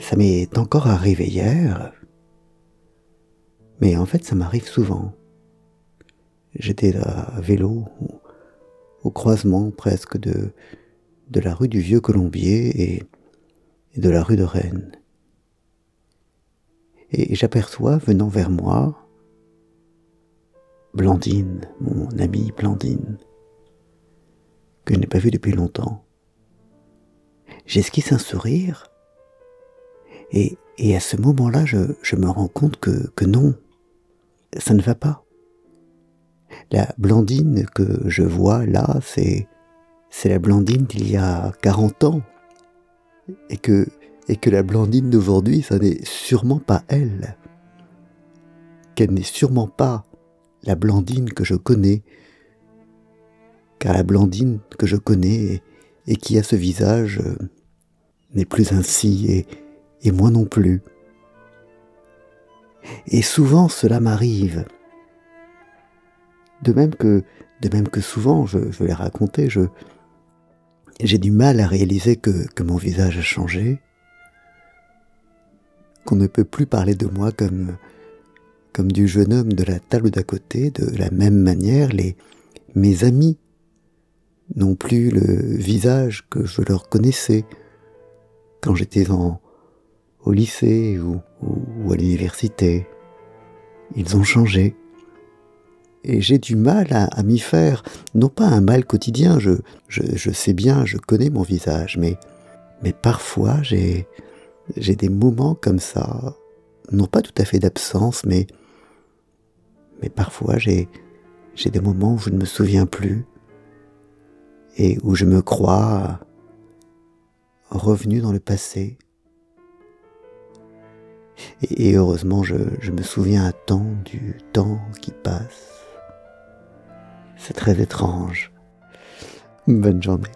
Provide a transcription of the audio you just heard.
ça m'est encore arrivé hier, mais en fait ça m'arrive souvent. J'étais à vélo au croisement presque de, de la rue du Vieux Colombier et, de la rue de Rennes. Et j'aperçois venant vers moi Blandine, mon amie Blandine, que je n'ai pas vue depuis longtemps. J'esquisse un sourire et, à ce moment-là, je, me rends compte que, non, ça ne va pas. La Blandine que je vois là, c'est, la Blandine d'il y a 40 ans. Et que, la Blandine d'aujourd'hui, ça n'est sûrement pas elle. Qu'elle n'est sûrement pas la Blandine que je connais. Car la Blandine que je connais et, qui a ce visage euh, n'est plus ainsi et moi non plus. Et souvent cela m'arrive. De même que, de même que souvent, je, je l'ai raconté, je, j'ai du mal à réaliser que, que mon visage a changé, qu'on ne peut plus parler de moi comme, comme du jeune homme de la table d'à côté, de la même manière, les, mes amis n'ont plus le visage que je leur connaissais quand j'étais en, au lycée ou, à l'université. Ils ont changé. Et j'ai du mal à, m'y faire, non pas un mal quotidien, je, sais bien, je connais mon visage, mais, parfois j'ai, des moments comme ça, non pas tout à fait d'absence, mais, mais parfois j'ai des moments où je ne me souviens plus et où je me crois revenu dans le passé. Et, heureusement, je, je me souviens à temps du temps qui passe. C'est très étrange. Bonne journée.